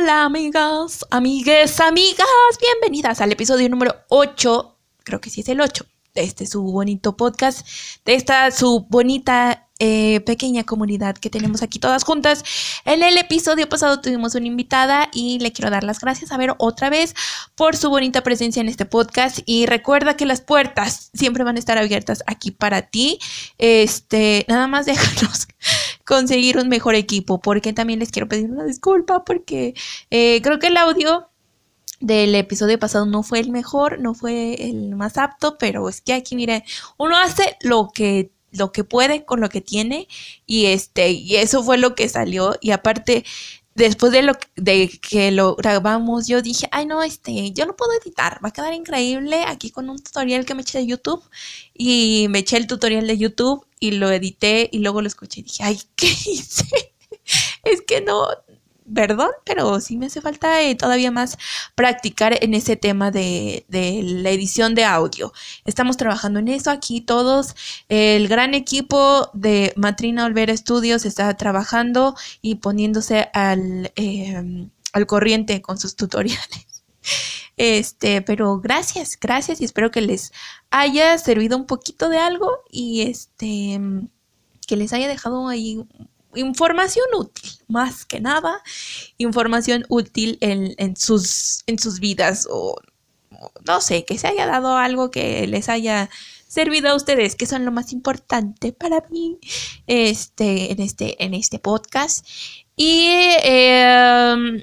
Hola amigas, amigues, amigas, bienvenidas al episodio número 8, creo que sí es el 8, de este su bonito podcast, de esta su bonita eh, pequeña comunidad que tenemos aquí todas juntas. En el episodio pasado tuvimos una invitada y le quiero dar las gracias a ver otra vez por su bonita presencia en este podcast y recuerda que las puertas siempre van a estar abiertas aquí para ti. Este, nada más déjanos conseguir un mejor equipo porque también les quiero pedir una disculpa porque eh, creo que el audio del episodio pasado no fue el mejor, no fue el más apto, pero es que aquí, mire, uno hace lo que lo que puede con lo que tiene y este y eso fue lo que salió y aparte después de lo de que lo grabamos yo dije ay no este yo lo puedo editar va a quedar increíble aquí con un tutorial que me eché de YouTube y me eché el tutorial de YouTube y lo edité y luego lo escuché y dije ay qué hice es que no perdón, pero sí me hace falta eh, todavía más practicar en ese tema de, la edición de audio. Estamos trabajando en eso aquí todos. El gran equipo de Matrina Olvera Studios está trabajando y poniéndose al, em, al corriente con sus tutoriales. Este, pero gracias, gracias y espero que les haya servido un poquito de algo y este que les haya dejado ahí información útil, más que nada, información útil en, sus, en sus vidas o no sé, que se haya dado algo que les haya servido a ustedes, que son lo más importante para mí este, en, este, en este podcast. Y em,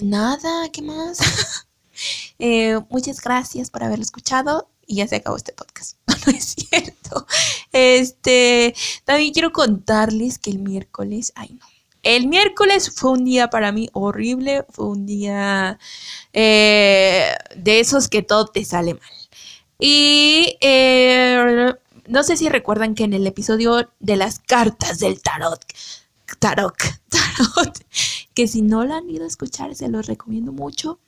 nada, ¿qué más? Eh, muchas gracias por haberlo escuchado y ya se acabó este podcast. No, es cierto. Este, también quiero contarles que el miércoles, ay no. El miércoles fue un día para mí horrible, fue un día eh, de esos que todo te sale mal. Y eh, no sé si recuerdan que en el episodio de las cartas del tarot, tarot, tarot, que si no lo han ido a escuchar, se los recomiendo mucho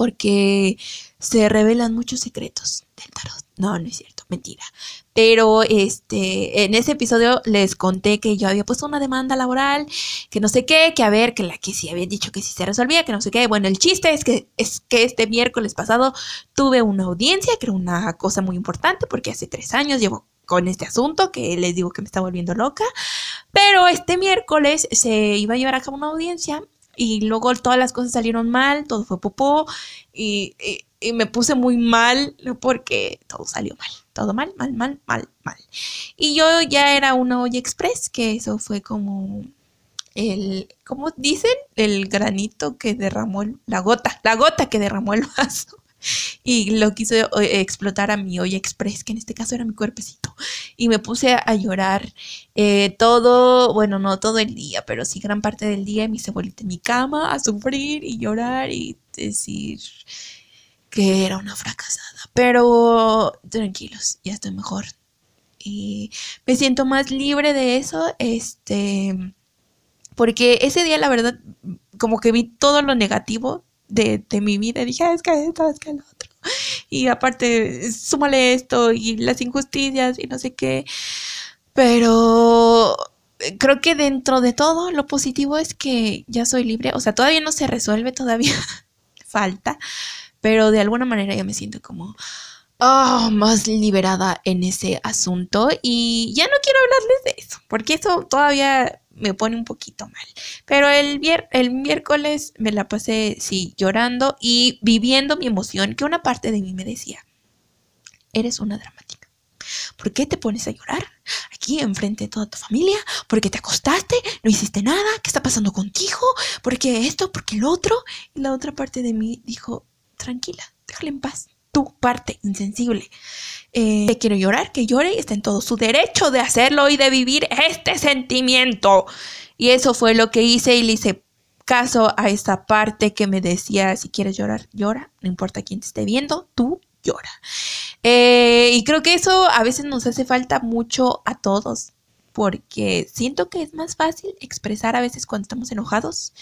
porque se revelan muchos secretos del tarot. No, no es cierto, mentira. Pero este, en ese episodio les conté que yo había puesto una demanda laboral, que no sé qué, que a ver, que la que sí habían dicho que sí se resolvía, que no sé qué. Bueno, el chiste es que es que este miércoles pasado tuve una audiencia, que era una cosa muy importante, porque hace tres años llevo con este asunto, que les digo que me está volviendo loca. Pero este miércoles se iba a llevar a cabo una audiencia y luego todas las cosas salieron mal, todo fue popó y, me puse muy mal porque todo salió mal, todo mal, mal, mal, mal, mal. Y yo ya era una olla express, que eso fue como el, ¿cómo dicen? El granito que derramó la gota, la gota que derramó el vaso y lo quiso eh, explotar a mi olla express, que en este caso era mi cuerpecito. Y me puse a, llorar eh, todo, bueno, no todo el día, pero sí gran parte del día. Me hice bolita en mi cama a sufrir y llorar y decir que era una fracasada. Pero tranquilos, ya estoy mejor. Y me siento más libre de eso, este, porque ese día la verdad, como que vi todo lo negativo de, mi vida. Dije, ah, es que esto, es que lo otro. Y aparte, súmale esto y las injusticias y no sé qué. Pero eh, creo que dentro de todo, lo positivo es que ya soy libre. O sea, todavía no se resuelve, todavía falta. Pero de alguna manera ya me siento como oh, más liberada en ese asunto. Y ya no quiero hablarles de eso, porque eso todavía me pone un poquito mal. Pero el, el miércoles me la pasé, sí, llorando y viviendo mi emoción, que una parte de mí me decía, eres una dramática. ¿Por qué te pones a llorar aquí enfrente de toda tu familia? ¿Por qué te acostaste? ¿No hiciste nada? ¿Qué está pasando contigo? ¿Por qué esto? ¿Por qué el otro? Y la otra parte de mí dijo, tranquila, déjale en paz. Tu parte insensible. Eh, quiero llorar, que llore y está en todo su derecho de hacerlo y de vivir este sentimiento. Y eso fue lo que hice y le hice caso a esa parte que me decía, si quieres llorar, llora, no importa quién te esté viendo, tú llora. Eh, y creo que eso a veces nos hace falta mucho a todos, porque siento que es más fácil expresar a veces cuando estamos enojados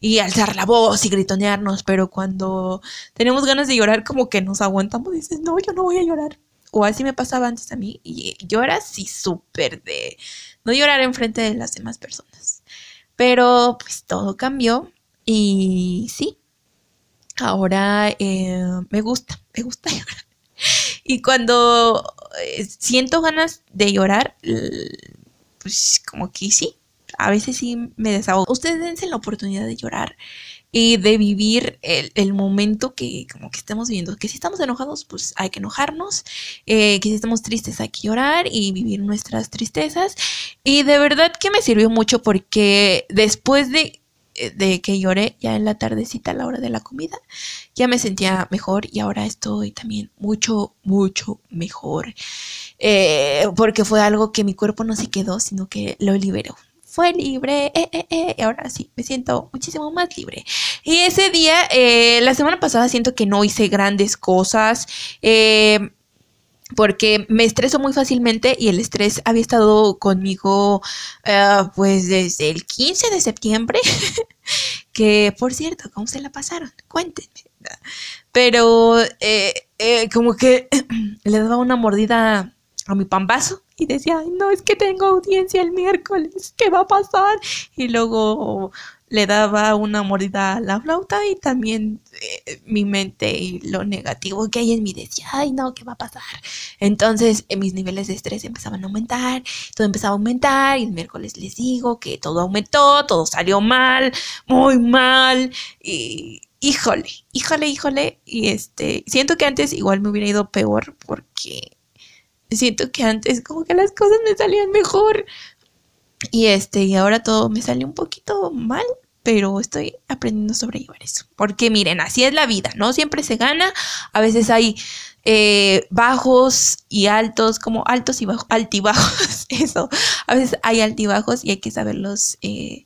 y alzar la voz y gritonearnos, pero cuando tenemos ganas de llorar como que nos aguantamos y dices, no, yo no voy a llorar o así me pasaba antes a mí, y era así súper de no llorar en frente de las demás personas. Pero pues todo cambió Y sí, ahora eh, me gusta, me gusta llorar. Y cuando eh, siento ganas de llorar, pues como que sí, a veces sí me desahogo. Ustedes dense la oportunidad de llorar y de vivir el, momento que como que estamos viviendo. Que si estamos enojados, pues hay que enojarnos. Eh, que si estamos tristes, hay que llorar y vivir nuestras tristezas. Y de verdad que me sirvió mucho porque después de eh, de que lloré ya en la tardecita a la hora de la comida, ya me sentía mejor y ahora estoy también mucho, mucho mejor. Eh, porque fue algo que mi cuerpo no se quedó, sino que lo liberó. Fue libre, eh, eh, eh, y ahora sí, me siento muchísimo más libre. Y ese día, la semana pasada siento que no hice grandes cosas porque me estreso muy fácilmente y el estrés había estado conmigo pues desde el 15 de septiembre, que por cierto, ¿cómo se la pasaron? Cuéntenme. Pero como que le daba una mordida mi pambazo y decía, Ay, no, es que tengo audiencia el miércoles, ¿qué va a pasar? Y luego le daba una mordida a la flauta y también eh, mi mente y lo negativo que hay en mí decía, ay no, ¿qué va a pasar? Entonces eh, mis niveles de estrés empezaban a aumentar, todo empezaba a aumentar y el miércoles les digo que todo aumentó, todo salió mal, muy mal y híjole, híjole, híjole y este, siento que antes igual me hubiera ido peor porque siento que antes como que las cosas me salían mejor. Y este, y ahora todo me sale un poquito mal, pero estoy aprendiendo a sobrellevar eso. Porque miren, así es la vida, ¿no? Siempre se gana, a veces hay eh, bajos y altos, como altos y bajos, altibajos, eso. A veces hay altibajos y hay que saberlos eh,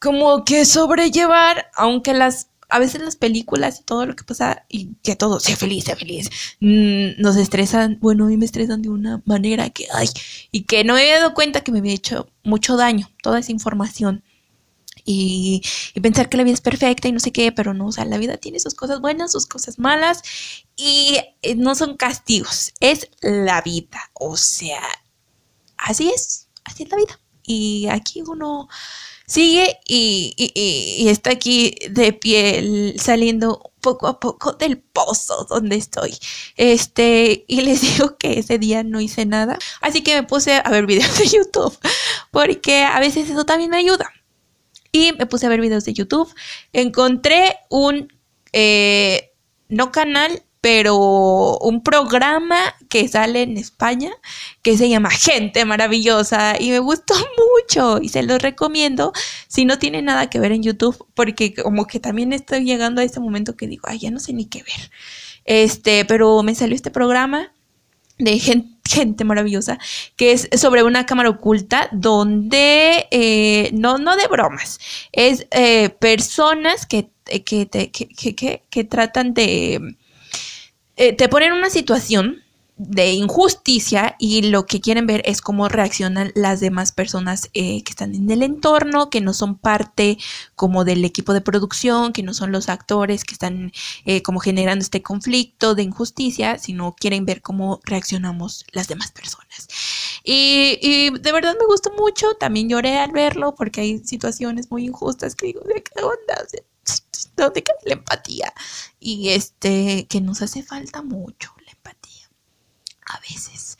como que sobrellevar, aunque las a veces las películas y todo lo que pasa y que todo sea feliz, sea feliz, mm, nos estresan, bueno, a mí me estresan de una manera que, ay, y que no me había dado cuenta que me había hecho mucho daño toda esa información. Y, y, pensar que la vida es perfecta y no sé qué, pero no, o sea, la vida tiene sus cosas buenas, sus cosas malas y eh, no son castigos, es la vida, o sea, así es, así es la vida. Y aquí uno sigue y, está aquí de piel saliendo poco a poco del pozo donde estoy. Este, y les digo que ese día no hice nada, así que me puse a ver videos de YouTube, porque a veces eso también me ayuda. Y me puse a ver videos de YouTube, encontré un, eh, no canal, pero un programa que sale en España que se llama Gente Maravillosa y me gustó mucho y se lo recomiendo si no tiene nada que ver en YouTube porque como que también estoy llegando a ese momento que digo, ay, ya no sé ni qué ver. Este, pero me salió este programa de gente, maravillosa, que es sobre una cámara oculta donde, eh, no, no de bromas, es eh, personas que, que, que, que tratan de eh, te ponen una situación de injusticia y lo que quieren ver es cómo reaccionan las demás personas eh, que están en el entorno, que no son parte como del equipo de producción, que no son los actores que están eh, como generando este conflicto de injusticia, sino quieren ver cómo reaccionamos las demás personas. Y, y de verdad me gustó mucho, también lloré al verlo porque hay situaciones muy injustas que digo, ¿de qué onda? ¿Dónde queda la empatía? Y este, que nos hace falta mucho la empatía. A veces.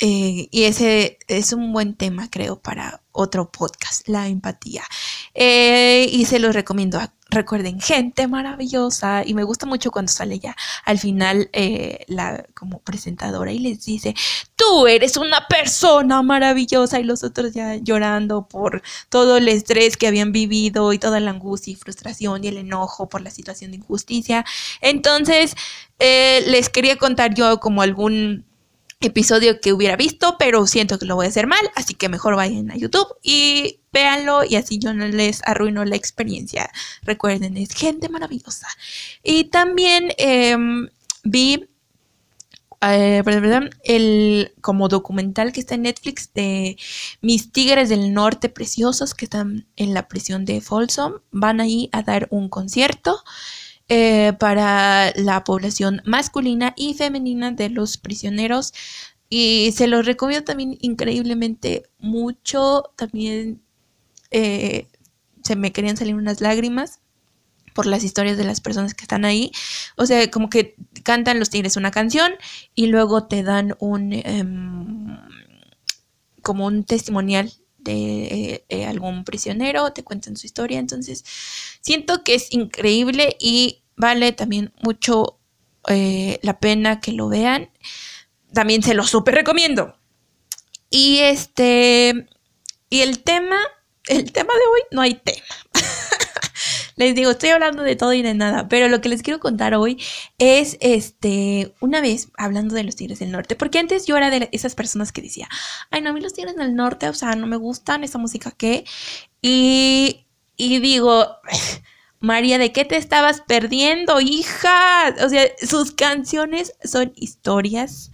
Eh, y ese es un buen tema, creo, para otro podcast, la empatía. Eh, y se los recomiendo. Recuerden, gente maravillosa. Y me gusta mucho cuando sale ya al final eh, la como presentadora y les dice, tú eres una persona maravillosa. Y los otros ya llorando por todo el estrés que habían vivido y toda la angustia y frustración y el enojo por la situación de injusticia. Entonces, les quería contar yo como algún episodio que hubiera visto, pero siento que lo voy a hacer mal, así que mejor vayan a YouTube y véanlo y así yo no les arruino la experiencia. Recuerden, es gente maravillosa. Y también em, vi eh, el como documental que está en Netflix de mis tigres del norte preciosos que están en la prisión de Folsom. Van ahí a dar un concierto. Eh, para la población masculina y femenina de los prisioneros. Y se los recomiendo también increíblemente mucho. También eh, se me querían salir unas lágrimas por las historias de las personas que están ahí. O sea, como que cantan los tigres una canción y luego te dan un em, como un testimonial de eh, algún prisionero, te cuentan su historia. Entonces, siento que es increíble y vale también mucho eh, la pena que lo vean. También se lo súper recomiendo. Y este, y el tema, el tema de hoy, no hay tema. les digo, estoy hablando de todo y de nada, pero lo que les quiero contar hoy es, este, una vez hablando de los Tigres del Norte, porque antes yo era de esas personas que decía, ay, no, a mí los Tigres del Norte, o sea, no me gustan esa música que, y, y digo, María, ¿de qué te estabas perdiendo, hija? O sea, sus canciones son historias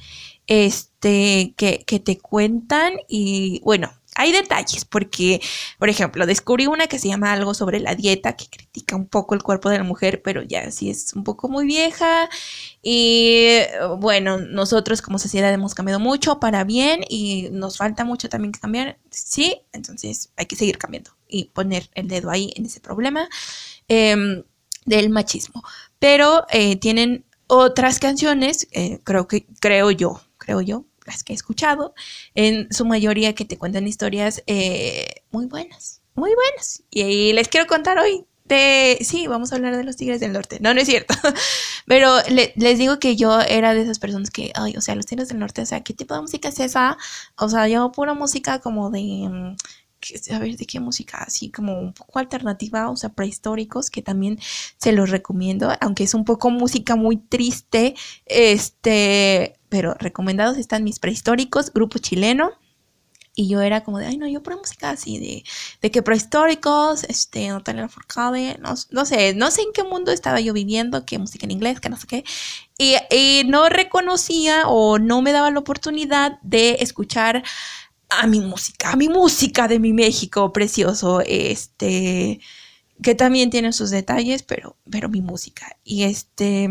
este, que, que te cuentan y bueno, hay detalles porque, por ejemplo, descubrí una que se llama algo sobre la dieta, que critica un poco el cuerpo de la mujer, pero ya sí es un poco muy vieja. Y bueno, nosotros como sociedad hemos cambiado mucho para bien y nos falta mucho también cambiar. Sí, entonces hay que seguir cambiando y poner el dedo ahí en ese problema em, del machismo. Pero eh, tienen otras canciones, eh, creo que, creo yo, creo yo, las que he escuchado, en su mayoría que te cuentan historias eh, muy buenas, muy buenas. Y, les quiero contar hoy de, sí, vamos a hablar de los Tigres del Norte. No, no es cierto. Pero les digo que yo era de esas personas que, ay, o sea, los Tigres del Norte, o sea, ¿qué tipo de música es esa? O sea, yo pura música como de mm, a ver de qué música, así como un poco alternativa, o sea, prehistóricos, que también se los recomiendo, aunque es un poco música muy triste, este, pero recomendados están mis prehistóricos, grupo chileno. Y yo era como de, ay, no, yo por música así de, de que prehistóricos, este, Natalia Forcade, no, no sé, no sé en qué mundo estaba yo viviendo, qué música en inglés, que no sé qué. Y, y no reconocía o no me daba la oportunidad de escuchar a mi música, a mi música de mi México precioso, este, que también tiene sus detalles, pero, pero mi música. Y este,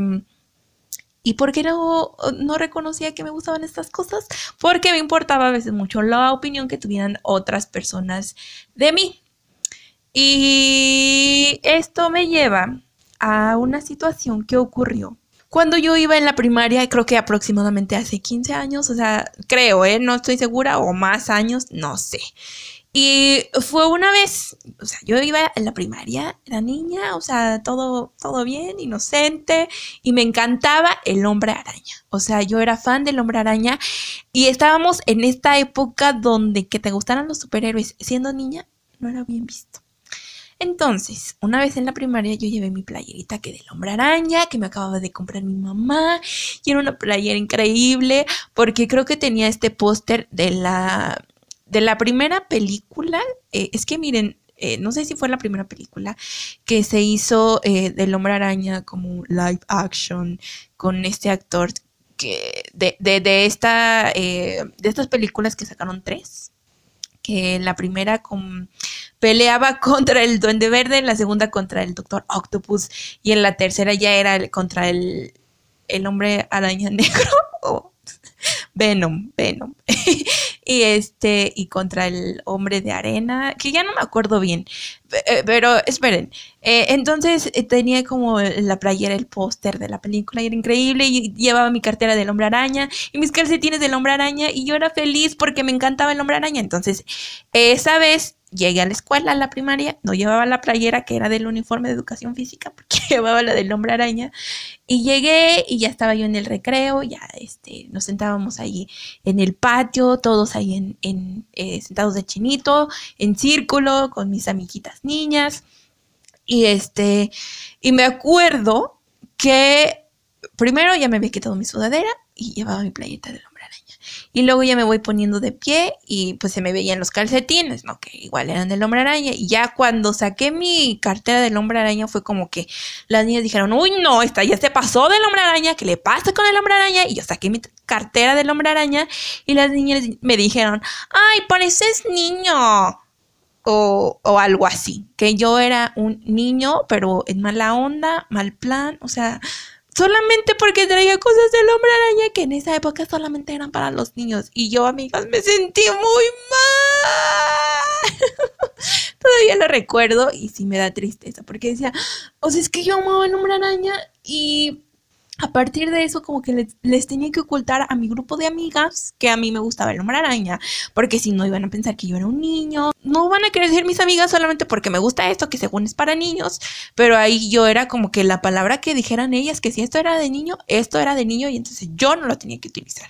¿y por qué no, no reconocía que me gustaban estas cosas? Porque me importaba a veces mucho la opinión que tuvieran otras personas de mí. Y esto me lleva a una situación que ocurrió cuando yo iba en la primaria, creo que aproximadamente hace 15 años, o sea, creo, ¿eh? No estoy segura, o más años, no sé. Y fue una vez, o sea, yo iba en la primaria, era niña, o sea, todo, todo bien, inocente, y me encantaba el hombre araña. O sea, yo era fan del hombre araña y estábamos en esta época donde que te gustaran los superhéroes siendo niña no era bien visto. Entonces, una vez en la primaria yo llevé mi playerita que del hombre araña, que me acababa de comprar mi mamá, y era una playera increíble, porque creo que tenía este póster de la, de la primera película. Eh, es que miren, eh, no sé si fue la primera película que se hizo eh, del hombre araña como live action con este actor que de, de, de esta, de estas películas que sacaron tres que la primera peleaba contra el Duende Verde, en la segunda contra el Doctor Octopus y en la tercera ya era contra el, el hombre araña negro. Venom, Venom. y este, y contra el hombre de arena, que ya no me acuerdo bien. Eh, pero esperen. Eh, entonces eh, tenía como la playera, el póster de la película, y era increíble. Y llevaba mi cartera del hombre araña y mis calcetines del hombre araña. Y yo era feliz porque me encantaba el hombre araña. Entonces, esa vez llegué a la escuela, a la primaria, no llevaba la playera que era del uniforme de educación física, porque llevaba la del hombre araña, y llegué y ya estaba yo en el recreo, ya este, nos sentábamos ahí en el patio, todos ahí en, eh, sentados de chinito, en círculo, con mis amiguitas niñas, y este, y me acuerdo que primero ya me había quitado mi sudadera y llevaba mi playeta del hombre y luego ya me voy poniendo de pie y pues se me veían los calcetines, ¿no? Que igual eran del hombre araña. Y ya cuando saqué mi cartera del hombre araña fue como que las niñas dijeron, uy, no, esta ya se pasó del hombre araña, ¿qué le pasa con el hombre araña? Y yo saqué mi cartera del hombre araña y las niñas me dijeron, ay, pareces niño. O, o, algo así, que yo era un niño, pero en mala onda, mal plan, o sea, solamente porque traía cosas del hombre araña que en esa época solamente eran para los niños. Y yo, amigas, me sentí muy mal. Todavía lo recuerdo y sí me da tristeza, porque decía, o sea, es que yo amaba el hombre araña y a partir de eso como que les, tenía que ocultar a mi grupo de amigas que a mí me gustaba el hombre araña, porque si no iban a pensar que yo era un niño, no van a querer ser mis amigas solamente porque me gusta esto, que según es para niños, pero ahí yo era como que la palabra que dijeran ellas, que si esto era de niño, esto era de niño y entonces yo no lo tenía que utilizar.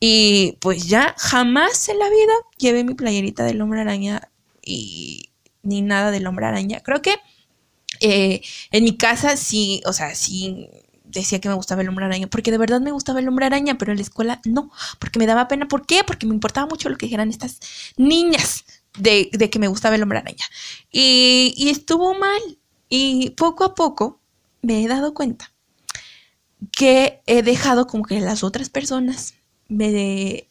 Y pues ya jamás en la vida llevé mi playerita del hombre araña y ni nada del hombre araña. Creo que eh, en mi casa sí, o sea, sí decía que me gustaba el hombre araña, porque de verdad me gustaba el hombre araña, pero en la escuela no, porque me daba pena. ¿Por qué? Porque me importaba mucho lo que dijeran estas niñas de, que me gustaba el hombre araña. Y, y estuvo mal. Y poco a poco me he dado cuenta que he dejado como que las otras personas me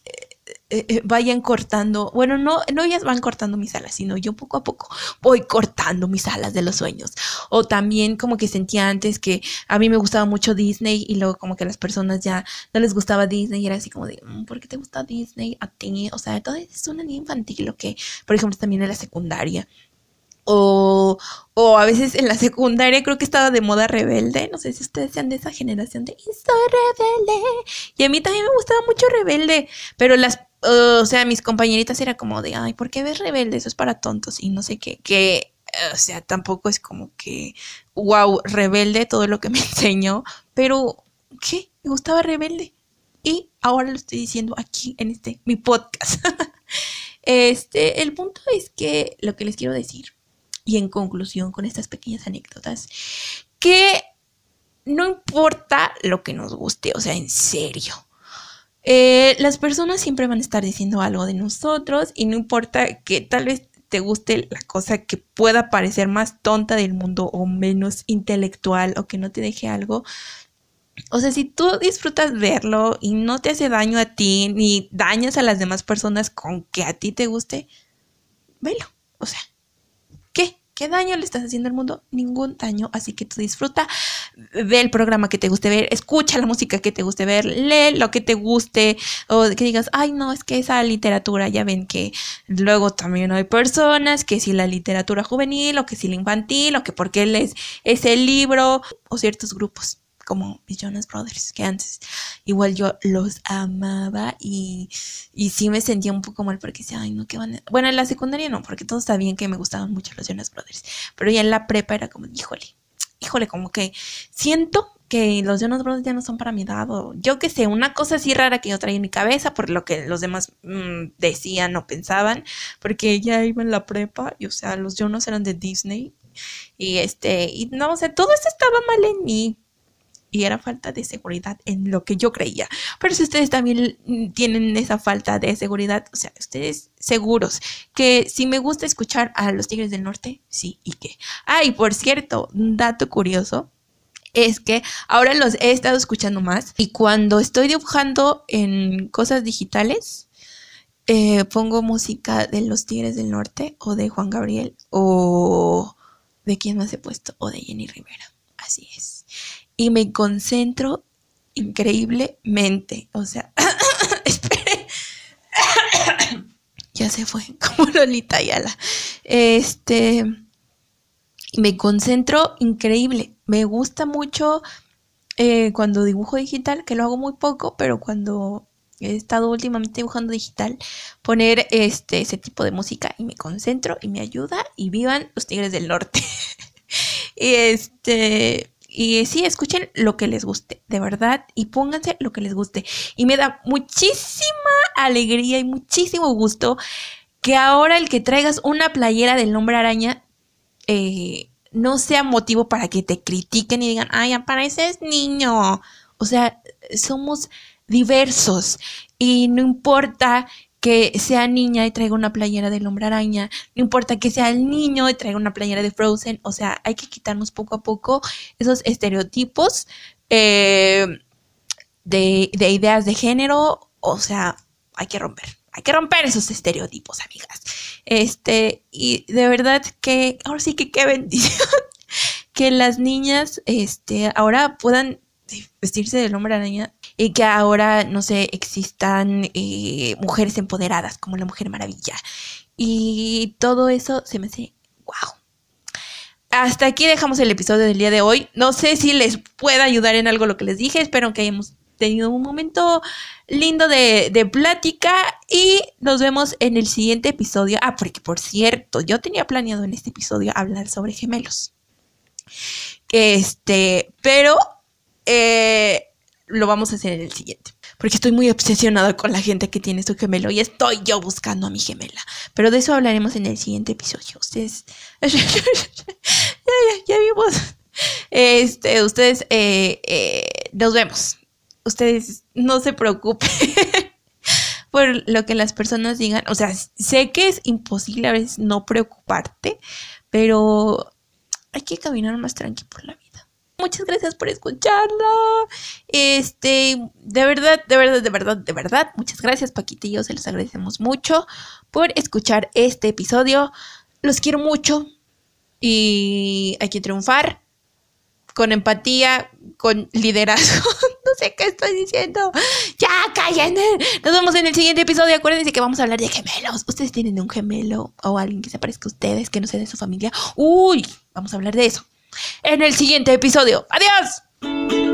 eh, eh, vayan cortando, bueno, no, no ellas van cortando mis alas, sino yo poco a poco voy cortando mis alas de los sueños. O también como que sentía antes que a mí me gustaba mucho Disney y luego como que a las personas ya no les gustaba Disney y era así como de, mm, ¿por qué te gusta Disney a ti? O sea, todo es una niña infantil, lo que, por ejemplo, también en la secundaria. O, o, a veces en la secundaria creo que estaba de moda rebelde. No sé si ustedes sean de esa generación de soy rebelde. Y a mí también me gustaba mucho rebelde. Pero las o sea, mis compañeritas era como de, ay, ¿por qué ves rebelde? Eso es para tontos y no sé qué, que, o sea, tampoco es como que, wow, rebelde todo lo que me enseñó, pero, ¿qué? Me gustaba rebelde. Y ahora lo estoy diciendo aquí en este, mi podcast. este, el punto es que lo que les quiero decir, y en conclusión con estas pequeñas anécdotas, que no importa lo que nos guste, o sea, en serio eh, las personas siempre van a estar diciendo algo de nosotros y no importa que tal vez te guste la cosa que pueda parecer más tonta del mundo o menos intelectual o que no te deje algo. O sea, si tú disfrutas verlo y no te hace daño a ti ni dañas a las demás personas con que a ti te guste, velo. O sea, ¿Qué daño le estás haciendo al mundo? Ningún daño, así que tú disfruta, ve el programa que te guste ver, escucha la música que te guste ver, lee lo que te guste, o que digas, ay no, es que esa literatura, ya ven que luego también hay personas que si la literatura juvenil, o que si la infantil, o que porque lees ese libro, o ciertos grupos como mis Jonas Brothers, que antes igual yo los amaba y, y sí me sentía un poco mal porque decía, ay, no, qué van a... Bueno, en la secundaria no, porque todos sabían que me gustaban mucho los Jonas Brothers, pero ya en la prepa era como, híjole, híjole, como que siento que los Jonas Brothers ya no son para mi edad, o yo qué sé, una cosa así rara que yo traía en mi cabeza por lo que los demás mm, decían o pensaban, porque ya iba en la prepa y o sea, los Jonas eran de Disney y este, y no, o sea, todo eso estaba mal en mí, y era falta de seguridad en lo que yo creía. Pero si ustedes también tienen esa falta de seguridad, o sea, ustedes seguros que si me gusta escuchar a los Tigres del Norte, sí, y qué. Ah, y por cierto, un dato curioso es que ahora los he estado escuchando más y cuando estoy dibujando en cosas digitales, eh, pongo música de los Tigres del Norte o de Juan Gabriel o de quién más he puesto o de Jenny Rivera. Así es y me concentro increíblemente. O sea, espere. ya se fue, como Lolita Ayala. Este, me concentro increíble. Me gusta mucho eh, cuando dibujo digital, que lo hago muy poco, pero cuando he estado últimamente dibujando digital, poner este, ese tipo de música y me concentro y me ayuda y vivan los Tigres del Norte. y este, y sí, escuchen lo que les guste, de verdad, y pónganse lo que les guste. Y me da muchísima alegría y muchísimo gusto que ahora el que traigas una playera del nombre araña eh, no sea motivo para que te critiquen y digan, ay, apareces niño. O sea, somos diversos y no importa que sea niña y traiga una playera del hombre araña, no importa que sea el niño y traiga una playera de Frozen, o sea, hay que quitarnos poco a poco esos estereotipos eh, de, de ideas de género, o sea, hay que romper, hay que romper esos estereotipos, amigas. Este, y de verdad que, ahora sí que qué bendición que las niñas, este, ahora puedan vestirse del hombre araña y que ahora, no sé, existan eh, mujeres empoderadas como la Mujer Maravilla. Y todo eso se me hace, wow, hasta aquí dejamos el episodio del día de hoy. No sé si les pueda ayudar en algo lo que les dije. Espero que hayamos tenido un momento lindo de, de, plática y nos vemos en el siguiente episodio. Ah, porque por cierto, yo tenía planeado en este episodio hablar sobre gemelos. Este, pero eh, lo vamos a hacer en el siguiente. Porque estoy muy obsesionada con la gente que tiene su gemelo y estoy yo buscando a mi gemela. Pero de eso hablaremos en el siguiente episodio. Ustedes. ya, ya, vimos. Este, ustedes, eh, eh, nos vemos. Ustedes no se preocupen por lo que las personas digan. O sea, sé que es imposible a veces no preocuparte, pero hay que caminar más tranquilo por la vida. Muchas gracias por escucharlo. Este, de verdad, de verdad, de verdad, de verdad. Muchas gracias, Paquita y yo se los agradecemos mucho por escuchar este episodio. Los quiero mucho y hay que triunfar con empatía, con liderazgo. no sé qué estoy diciendo. Ya, cállense. Nos vemos en el siguiente episodio. Acuérdense que vamos a hablar de gemelos. Ustedes tienen un gemelo o alguien que se parezca a ustedes, que no sea de su familia. Uy, vamos a hablar de eso en el siguiente episodio. ¡Adiós!